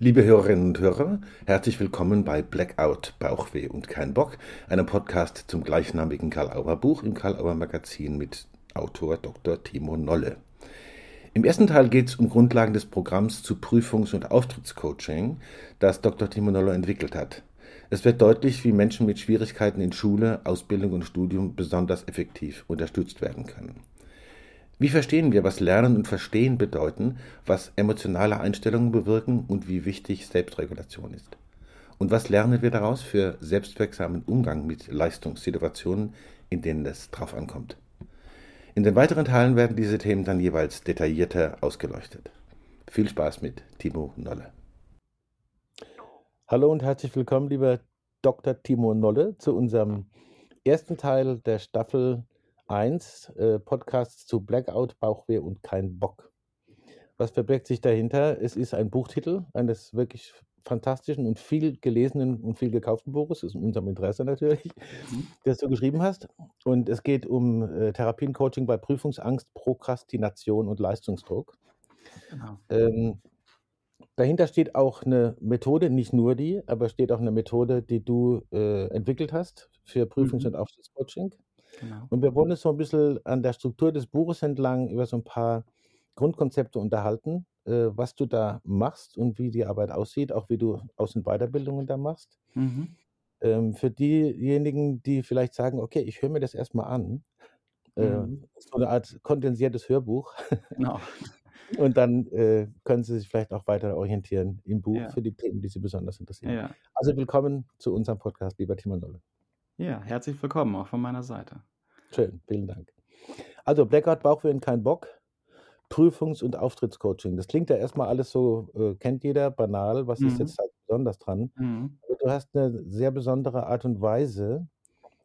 Liebe Hörerinnen und Hörer, herzlich willkommen bei Blackout, Bauchweh und kein Bock, einem Podcast zum gleichnamigen Karl-Auer-Buch im Karl-Auer-Magazin mit Autor Dr. Timo Nolle. Im ersten Teil geht es um Grundlagen des Programms zu Prüfungs- und Auftrittscoaching, das Dr. Timo Nolle entwickelt hat. Es wird deutlich, wie Menschen mit Schwierigkeiten in Schule, Ausbildung und Studium besonders effektiv unterstützt werden können. Wie verstehen wir, was Lernen und Verstehen bedeuten, was emotionale Einstellungen bewirken und wie wichtig Selbstregulation ist? Und was lernen wir daraus für selbstwirksamen Umgang mit Leistungssituationen, in denen es drauf ankommt? In den weiteren Teilen werden diese Themen dann jeweils detaillierter ausgeleuchtet. Viel Spaß mit Timo Nolle. Hallo und herzlich willkommen, lieber Dr. Timo Nolle, zu unserem ersten Teil der Staffel 1 äh, Podcasts zu Blackout, Bauchweh und kein Bock. Was verbirgt sich dahinter? Es ist ein Buchtitel eines wirklich fantastischen und viel gelesenen und viel gekauften Buches, ist in unserem Interesse natürlich, mhm. das du geschrieben hast. Und es geht um äh, Therapiencoaching bei Prüfungsangst, Prokrastination und Leistungsdruck. Genau. Ähm, dahinter steht auch eine Methode, nicht nur die, aber steht auch eine Methode, die du äh, entwickelt hast für Prüfungs- mhm. und Aufstiegscoaching. Genau. Und wir wollen uns so ein bisschen an der Struktur des Buches entlang über so ein paar Grundkonzepte unterhalten, äh, was du da machst und wie die Arbeit aussieht, auch wie du Aus- und Weiterbildungen da machst. Mhm. Ähm, für diejenigen, die vielleicht sagen, okay, ich höre mir das erstmal an, äh, mhm. so eine Art kondensiertes Hörbuch. Genau. Und dann äh, können Sie sich vielleicht auch weiter orientieren im Buch ja. für die Themen, die Sie besonders interessieren. Ja. Also willkommen zu unserem Podcast, lieber Timon Nolle. Ja, herzlich willkommen auch von meiner Seite. Schön, vielen Dank. Also Blackout, Bauchwehen, kein Bock. Prüfungs- und Auftrittscoaching. Das klingt ja erstmal alles so, äh, kennt jeder, banal. Was ist jetzt mhm. halt besonders dran? Mhm. Aber du hast eine sehr besondere Art und Weise,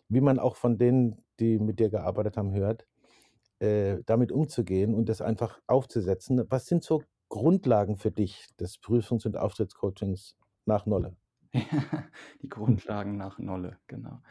wie man auch von denen, die mit dir gearbeitet haben, hört, äh, damit umzugehen und das einfach aufzusetzen. Was sind so Grundlagen für dich des Prüfungs- und Auftrittscoachings nach Nolle? Die Grundlagen nach Nolle, genau.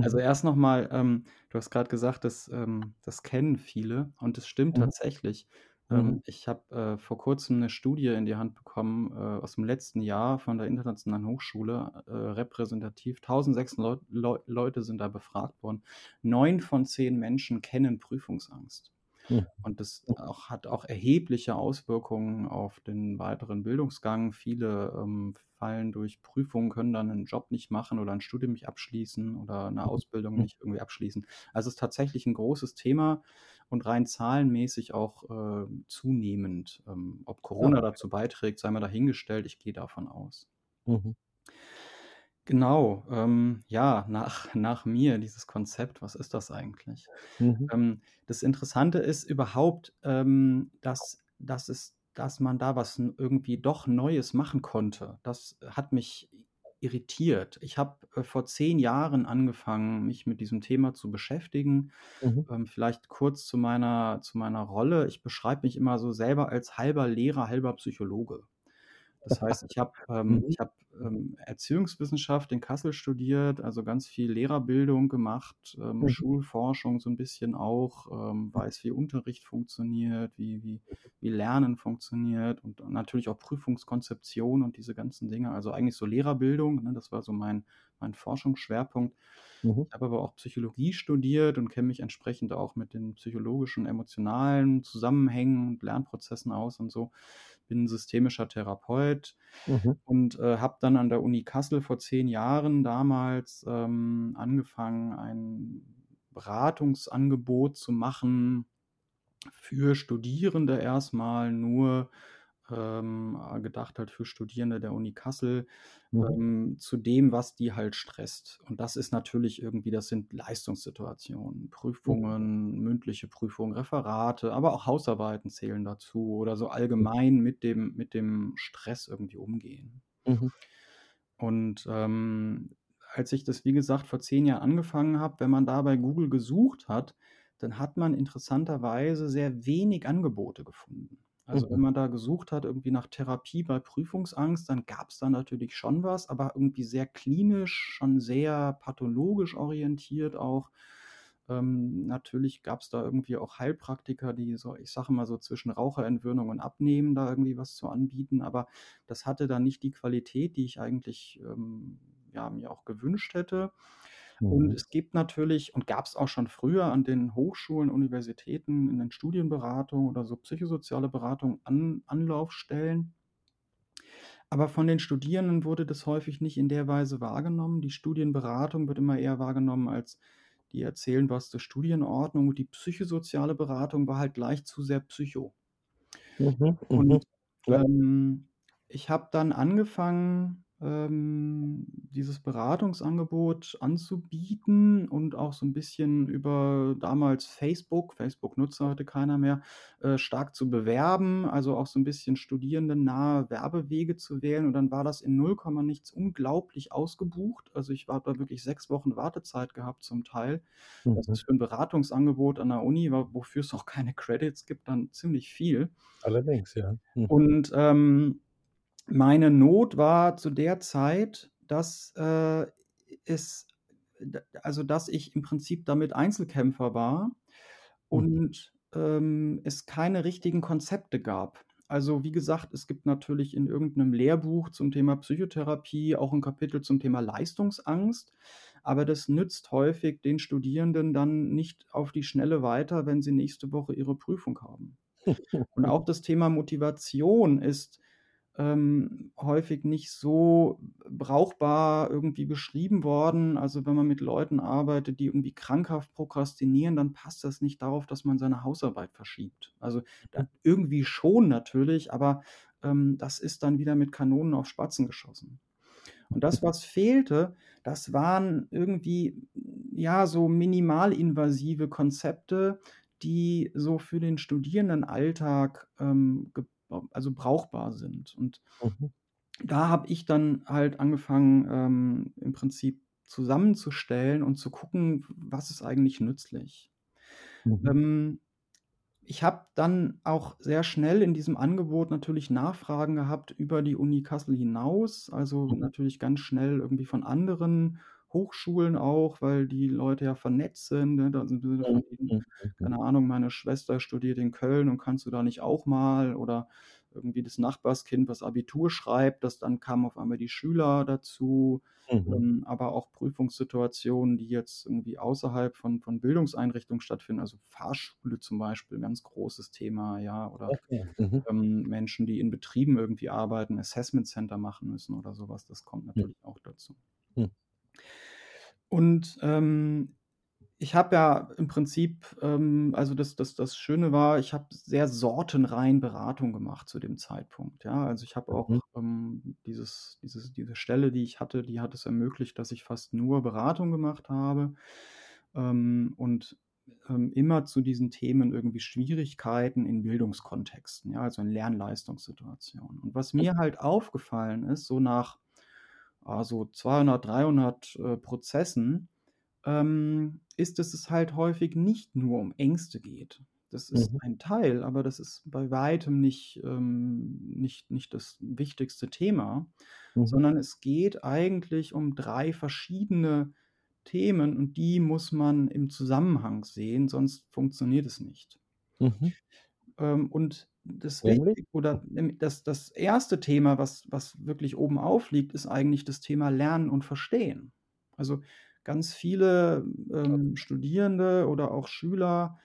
Also mhm. erst nochmal, ähm, du hast gerade gesagt, das, ähm, das kennen viele und es stimmt Mhm. tatsächlich. Ähm, Mhm. ich habe äh, vor kurzem eine Studie in die Hand bekommen äh, aus dem letzten Jahr von der Internationalen Hochschule, äh, repräsentativ. 1600 Leu Leu Leute sind da befragt worden. Neun von zehn Menschen kennen Prüfungsangst. Mhm. Und das auch, hat auch erhebliche Auswirkungen auf den weiteren Bildungsgang. Viele ähm, fallen durch Prüfungen, können dann einen Job nicht machen oder ein Studium nicht abschließen oder eine Ausbildung nicht irgendwie abschließen. Also es ist tatsächlich ein großes Thema und rein zahlenmäßig auch äh, zunehmend. Ähm, ob Corona dazu beiträgt, sei mal dahingestellt. Ich gehe davon aus. Mhm. Genau, ähm, ja, nach, nach mir dieses Konzept, was ist das eigentlich? Mhm. Ähm, das Interessante ist überhaupt, ähm, dass, dass, es, dass man da was irgendwie doch Neues machen konnte. Das hat mich irritiert. Ich habe äh, vor zehn Jahren angefangen, mich mit diesem Thema zu beschäftigen. Mhm. Ähm, vielleicht kurz zu meiner, zu meiner Rolle. Ich beschreibe mich immer so selber als halber Lehrer, halber Psychologe. Das heißt, ich habe ähm, mhm. hab, ähm, Erziehungswissenschaft in Kassel studiert, also ganz viel Lehrerbildung gemacht, ähm, mhm. Schulforschung so ein bisschen auch, ähm, weiß, wie Unterricht funktioniert, wie, wie, wie Lernen funktioniert und natürlich auch Prüfungskonzeption und diese ganzen Dinge. Also eigentlich so Lehrerbildung, ne, das war so mein, mein Forschungsschwerpunkt. Mhm. Ich habe aber auch Psychologie studiert und kenne mich entsprechend auch mit den psychologischen, emotionalen Zusammenhängen und Lernprozessen aus und so bin systemischer Therapeut mhm. und äh, habe dann an der Uni Kassel vor zehn Jahren damals ähm, angefangen, ein Beratungsangebot zu machen für Studierende erstmal nur ähm, gedacht halt für Studierende der Uni Kassel, mhm. ähm, zu dem, was die halt stresst. Und das ist natürlich irgendwie, das sind Leistungssituationen, Prüfungen, mhm. mündliche Prüfungen, Referate, aber auch Hausarbeiten zählen dazu oder so allgemein mit dem, mit dem Stress irgendwie umgehen. Mhm. Und ähm, als ich das, wie gesagt, vor zehn Jahren angefangen habe, wenn man da bei Google gesucht hat, dann hat man interessanterweise sehr wenig Angebote gefunden. Also wenn mhm. man da gesucht hat, irgendwie nach Therapie bei Prüfungsangst, dann gab es da natürlich schon was, aber irgendwie sehr klinisch, schon sehr pathologisch orientiert auch. Ähm, natürlich gab es da irgendwie auch Heilpraktiker, die so, ich sage mal so zwischen Raucherentwöhnung und Abnehmen da irgendwie was zu anbieten, aber das hatte dann nicht die Qualität, die ich eigentlich ähm, ja, mir auch gewünscht hätte. Und Mhm. es gibt natürlich und gab es auch schon früher an den Hochschulen, Universitäten, in den Studienberatungen oder so psychosoziale Beratung An Anlaufstellen. Aber von den Studierenden wurde das häufig nicht in der Weise wahrgenommen. Die Studienberatung wird immer eher wahrgenommen als die erzählen was zur Studienordnung und die psychosoziale Beratung war halt gleich zu sehr Psycho. Mhm, mhm. Und Ja. ähm, ich habe dann angefangen, ähm, dieses Beratungsangebot anzubieten und auch so ein bisschen über damals Facebook Facebook nutze heute keiner mehr, äh, stark zu bewerben, also auch so ein bisschen studierendennahe Werbewege zu wählen und dann war das in null Komma nichts unglaublich ausgebucht. Also, ich habe da wirklich sechs Wochen Wartezeit gehabt zum Teil. Das Mhm. ist für ein Beratungsangebot an der Uni, wofür es auch keine Credits gibt, dann ziemlich viel. Allerdings, ja. Mhm. Und, ähm, meine Not war zu der Zeit, dass, äh, es also, dass ich im Prinzip damit Einzelkämpfer war Mhm. und, ähm, es keine richtigen Konzepte gab. Also, wie gesagt, es gibt natürlich in irgendeinem Lehrbuch zum Thema Psychotherapie auch ein Kapitel zum Thema Leistungsangst, aber das nützt häufig den Studierenden dann nicht auf die Schnelle weiter, wenn sie nächste Woche ihre Prüfung haben. Und auch das Thema Motivation ist, ähm, häufig nicht so brauchbar irgendwie beschrieben worden. Also, wenn man mit Leuten arbeitet, die irgendwie krankhaft prokrastinieren, dann passt das nicht darauf, dass man seine Hausarbeit verschiebt. Also, da irgendwie schon natürlich, aber, ähm, das ist dann wieder mit Kanonen auf Spatzen geschossen. Und das, was fehlte, das waren irgendwie, ja, so minimalinvasive Konzepte, die so für den Studierendenalltag, ähm, also brauchbar sind. Und Mhm. da habe ich dann halt angefangen, ähm, im Prinzip zusammenzustellen und zu gucken, was ist eigentlich nützlich. Mhm. Ähm, ich habe dann auch sehr schnell in diesem Angebot natürlich Nachfragen gehabt über die Uni Kassel hinaus, also Mhm. natürlich ganz schnell irgendwie von anderen Hochschulen auch, weil die Leute ja vernetzt sind, ne? Da sind Mhm. von denen Mhm. Mhm. keine Ahnung, meine Schwester studiert in Köln und kannst du da nicht auch mal? Oder irgendwie das Nachbarskind, was Abitur schreibt, das dann kamen auf einmal die Schüler dazu, Mhm. ähm, aber auch Prüfungssituationen, die jetzt irgendwie außerhalb von von Bildungseinrichtungen stattfinden, also Fahrschule zum Beispiel, ganz großes Thema, ja, oder, Okay. Mhm. ähm, Menschen, die in Betrieben irgendwie arbeiten, Assessment Center machen müssen oder so was, das kommt natürlich. Und, ähm, ich habe ja im Prinzip, ähm also das das das Schöne war, ich habe sehr sortenrein Beratung gemacht zu dem Zeitpunkt, ja? Also, ich habe Mhm. auch, ähm, dieses dieses diese Stelle, die ich hatte, die hat es ermöglicht, dass ich fast nur Beratung gemacht habe, ähm, und, ähm, immer zu diesen Themen irgendwie Schwierigkeiten in Bildungskontexten, ja, also in Lernleistungssituationen. Und was mir halt aufgefallen ist, so nach, ah, so 200, 300, äh, Prozessen, ähm, ist, dass es halt häufig nicht nur um Ängste geht. Das ist Mhm. ein Teil, aber das ist bei weitem nicht, ähm nicht nicht das wichtigste Thema, Mhm. sondern es geht eigentlich um 3 verschiedene Themen und die muss man im Zusammenhang sehen, sonst funktioniert es nicht. Mhm. Ähm, und das oder das das erste Thema, was was wirklich oben aufliegt, ist eigentlich das Thema Lernen und Verstehen. Also, ganz viele, ähm, Studierende oder auch Schüler,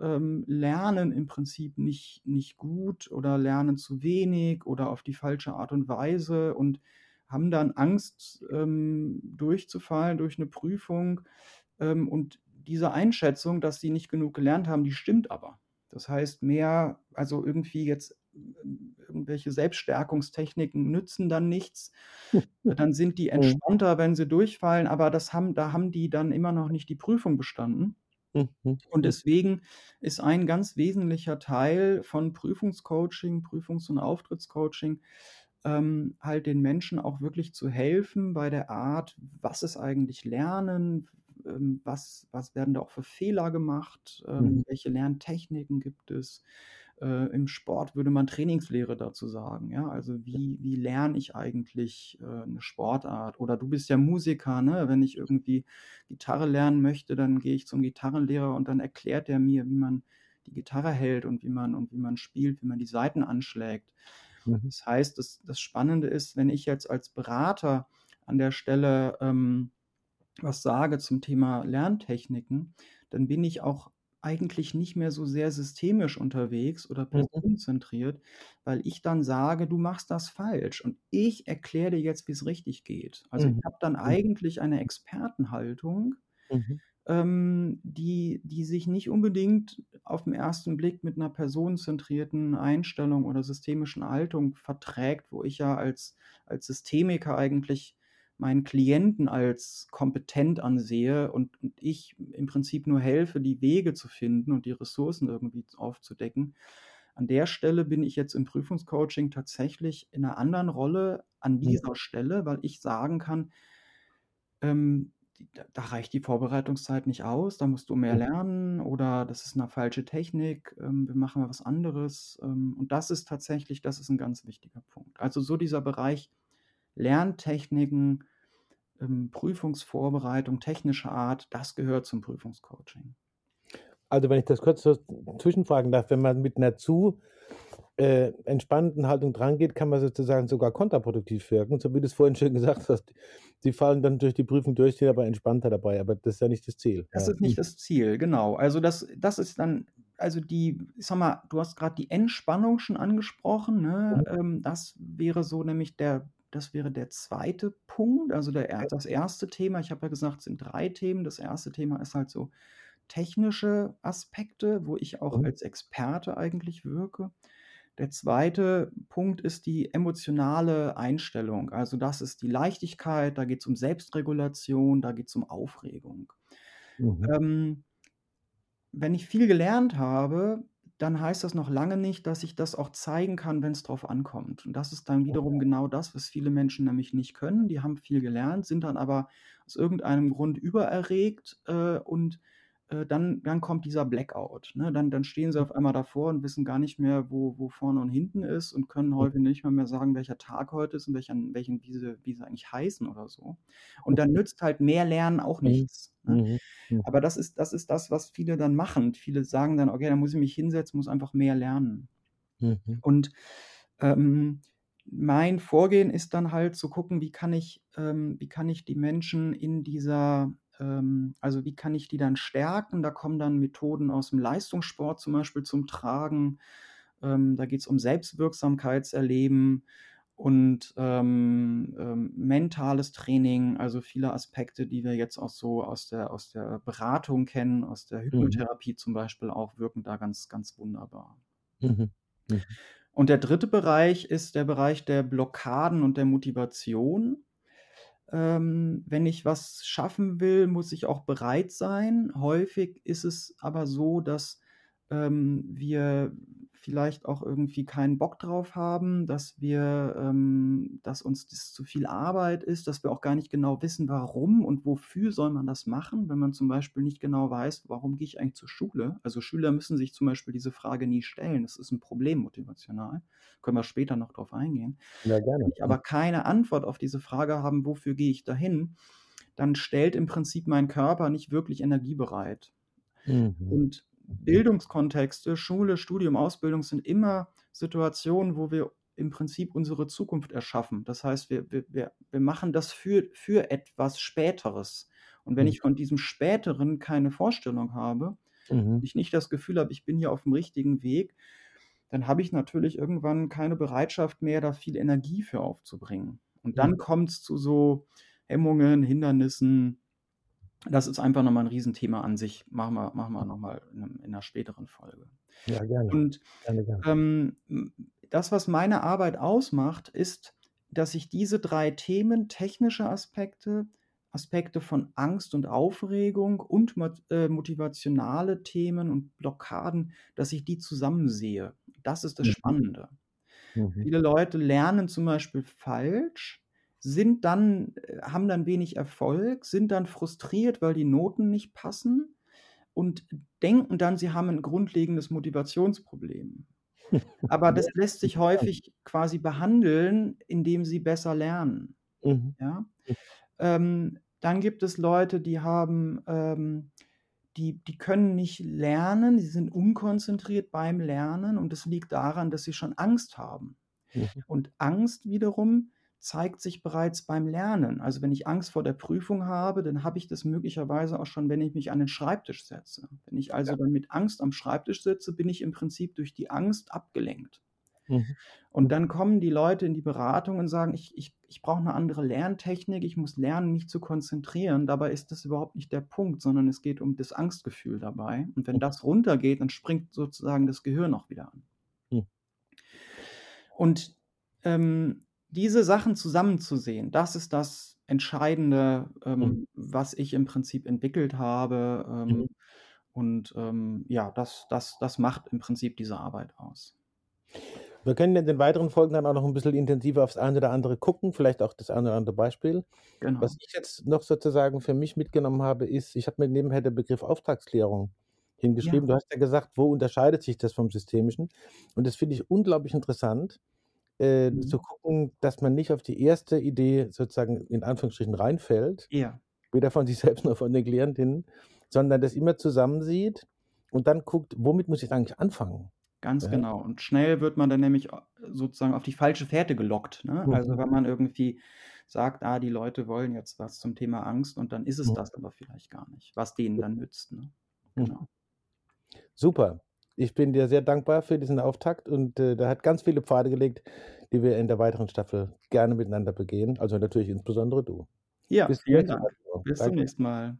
ähm, lernen im Prinzip nicht nicht gut oder lernen zu wenig oder auf die falsche Art und Weise und haben dann Angst, ähm, durchzufallen durch 'ne Prüfung. Ähm, und diese Einschätzung, dass sie nicht genug gelernt haben, die stimmt aber. Das heißt, mehr also irgendwie jetzt ähm, irgendwelche Selbststärkungstechniken nützen dann nichts. Dann sind die Mhm. entspannter, wenn sie durchfallen, aber das haben da haben die dann immer noch nicht die Prüfung bestanden. Mhm. Und deswegen ist ein ganz wesentlicher Teil von Prüfungscoaching, Prüfungs und Auftrittscoaching, ähm, halt den Menschen auch wirklich zu helfen bei der Art, was ist eigentlich Lernen? Ähm, was was werden da auch für Fehler gemacht? Ähm, Mhm. welche Lerntechniken gibt es? äh, im Sport würde man Trainingslehre dazu sagen. Ja, also wie, wie lerne ich eigentlich äh, eine Sportart? Oder du bist ja Musiker, ne? Wenn ich irgendwie Gitarre lernen möchte, dann gehe ich zum Gitarrenlehrer und dann erklärt er mir, wie man die Gitarre hält und wie man und wie man spielt, wie man die Saiten anschlägt. Mhm. Das heißt, das, das Spannende ist, wenn ich jetzt als Berater an der Stelle ähm, was sage zum Thema Lerntechniken, dann bin ich auch eigentlich nicht mehr so sehr systemisch unterwegs oder Mhm. personenzentriert, weil ich dann sage, du machst das falsch und ich erkläre dir jetzt, wie es richtig geht. Also ich Mhm. habe dann Mhm. eigentlich eine Expertenhaltung, Mhm. ähm, die, die sich nicht unbedingt auf den ersten Blick mit einer personenzentrierten Einstellung oder systemischen Haltung verträgt, wo ich ja als, als Systemiker eigentlich meinen Klienten als kompetent ansehe und, und ich im Prinzip nur helfe, die Wege zu finden und die Ressourcen irgendwie aufzudecken. An der Stelle bin ich jetzt im Prüfungscoaching tatsächlich in einer anderen Rolle an dieser Stelle, weil ich sagen kann, ähm, da, da reicht die Vorbereitungszeit nicht aus, da musst du mehr lernen oder das ist eine falsche Technik, ähm, wir machen mal was anderes. Ähm, und das ist tatsächlich, das ist ein ganz wichtiger Punkt. Also so dieser Bereich Lerntechniken, ähm, Prüfungsvorbereitung technischer Art, das gehört zum Prüfungscoaching. Also wenn ich das kurz so zwischenfragen darf, wenn man mit einer zu äh, entspannten Haltung drangeht, kann man sozusagen sogar kontraproduktiv wirken. So wie du es vorhin schön gesagt hast, sie fallen dann durch die Prüfung durch, sind aber entspannter dabei, aber das ist ja nicht das Ziel. Das ist nicht das Ziel, genau. Also das, das ist dann, also die, ich sag mal, du hast gerade die Entspannung schon angesprochen, ne? Mhm. Ähm, das wäre so nämlich der, das wäre der zweite Punkt, also der, das erste Thema, ich habe ja gesagt, es sind drei Themen. Das erste Thema ist halt so technische Aspekte, wo ich auch Mhm. als Experte eigentlich wirke. Der zweite Punkt ist die emotionale Einstellung. Also das ist die Leichtigkeit, da geht es um Selbstregulation, da geht es um Aufregung. Mhm. Ähm, wenn ich viel gelernt habe, dann heißt das noch lange nicht, dass ich das auch zeigen kann, wenn es drauf ankommt. Und das ist dann wiederum genau das, was viele Menschen nämlich nicht können. Die haben viel gelernt, sind dann aber aus irgendeinem Grund übererregt äh, und äh, dann, dann kommt dieser Blackout. Ne? Dann, dann stehen sie auf einmal davor und wissen gar nicht mehr, wo, wo vorne und hinten ist und können häufig nicht mal mehr sagen, welcher Tag heute ist und welchen, welchen wie, sie, wie sie eigentlich heißen oder so. Und dann nützt halt mehr Lernen auch Mhm. nichts. Ne? Mhm. Mhm. Aber das ist, das ist das, was viele dann machen. Viele sagen dann, okay, dann muss ich mich hinsetzen, muss einfach mehr lernen. Mhm. Und ähm, mein Vorgehen ist dann halt zu gucken, wie kann ich, ähm, wie kann ich die Menschen in dieser, ähm, also wie kann ich die dann stärken? Da kommen dann Methoden aus dem Leistungssport zum Beispiel zum Tragen. Ähm, da geht es um Selbstwirksamkeitserleben und ähm, ähm, mentales Training, also viele Aspekte, die wir jetzt auch so aus der, aus der Beratung kennen, aus der Hypnotherapie zum Beispiel auch, wirken da ganz, ganz wunderbar. Mhm. Mhm. Und der dritte Bereich ist der Bereich der Blockaden und der Motivation. Ähm, wenn ich was schaffen will, muss ich auch bereit sein. Häufig ist es aber so, dass ähm, wir vielleicht auch irgendwie keinen Bock drauf haben, dass wir, ähm, dass uns das zu viel Arbeit ist, dass wir auch gar nicht genau wissen, warum und wofür soll man das machen, wenn man zum Beispiel nicht genau weiß, warum gehe ich eigentlich zur Schule. Also Schüler müssen sich zum Beispiel diese Frage nie stellen. Das ist ein Problem motivational. Können wir später noch drauf eingehen. Ja, gerne. Wenn ich aber keine Antwort auf diese Frage haben, wofür gehe ich dahin, dann stellt im Prinzip mein Körper nicht wirklich Energie bereit. Mhm. Und Bildungskontexte, Schule, Studium, Ausbildung sind immer Situationen, wo wir im Prinzip unsere Zukunft erschaffen. Das heißt, wir, wir, wir machen das für, für etwas Späteres. Und wenn Mhm. ich von diesem Späteren keine Vorstellung habe, Mhm. ich nicht das Gefühl habe, ich bin hier auf dem richtigen Weg, dann habe ich natürlich irgendwann keine Bereitschaft mehr, da viel Energie für aufzubringen. Und dann Mhm. kommt es zu so Hemmungen, Hindernissen. Das ist einfach nochmal ein Riesenthema an sich. Machen wir, machen wir nochmal in, in einer späteren Folge. Ja, gerne. Und gerne, gerne. ähm, das, was meine Arbeit ausmacht, ist, dass ich diese drei Themen, technische Aspekte, Aspekte von Angst und Aufregung und äh, motivationale Themen und Blockaden, dass ich die zusammensehe. Das ist das Mhm. Spannende. Mhm. Viele Leute lernen zum Beispiel falsch, sind dann, äh, haben dann wenig Erfolg, sind dann frustriert, weil die Noten nicht passen und denken dann, sie haben ein grundlegendes Motivationsproblem. Aber das lässt sich häufig quasi behandeln, indem sie besser lernen. Mhm. Ja? Ähm, dann gibt es Leute, die haben, ähm, die, die können nicht lernen, sie sind unkonzentriert beim Lernen und das liegt daran, dass sie schon Angst haben. Mhm. Und Angst wiederum zeigt sich bereits beim Lernen. Also wenn ich Angst vor der Prüfung habe, dann habe ich das möglicherweise auch schon, wenn ich mich an den Schreibtisch setze. Wenn ich also Ja. dann mit Angst am Schreibtisch sitze, bin ich im Prinzip durch die Angst abgelenkt. Mhm. Und dann kommen die Leute in die Beratung und sagen, ich, ich, ich brauche eine andere Lerntechnik, ich muss lernen, mich zu konzentrieren. Dabei ist das überhaupt nicht der Punkt, sondern es geht um das Angstgefühl dabei. Und wenn das runtergeht, dann springt sozusagen das Gehirn auch wieder an. Hm. Und ähm, diese Sachen zusammenzusehen, das ist das Entscheidende, ähm, Mhm. was ich im Prinzip entwickelt habe. Ähm, Mhm. Und ähm, ja, das, das, das macht im Prinzip diese Arbeit aus. Wir können in den weiteren Folgen dann auch noch ein bisschen intensiver aufs eine oder andere gucken, vielleicht auch das eine oder andere Beispiel. Genau. Was ich jetzt noch sozusagen für mich mitgenommen habe, ist, ich habe mir nebenher den Begriff Auftragsklärung hingeschrieben. Du hast ja gesagt, wo unterscheidet sich das vom Systemischen? Und das finde ich unglaublich interessant, äh, Mhm. zu gucken, dass man nicht auf die erste Idee sozusagen in Anführungsstrichen reinfällt, Ja, weder von sich selbst noch von den Klientinnen, sondern das immer zusammensieht und dann guckt, womit muss ich eigentlich anfangen? ganz Ja. genau. Und schnell wird man dann nämlich au- sozusagen auf die falsche Fährte gelockt. Ne? Also Mhm. wenn man irgendwie sagt, ah, die Leute wollen jetzt was zum Thema Angst und dann ist es Mhm. das aber vielleicht gar nicht, was denen dann nützt. Ne? Mhm. Genau. Super. Ich bin dir sehr dankbar für diesen Auftakt und äh, da hat ganz viele Pfade gelegt, die wir in der weiteren Staffel gerne miteinander begehen. Also natürlich insbesondere du. Ja, Bis zum vielen Dank. Bis zum Danke. nächsten Mal.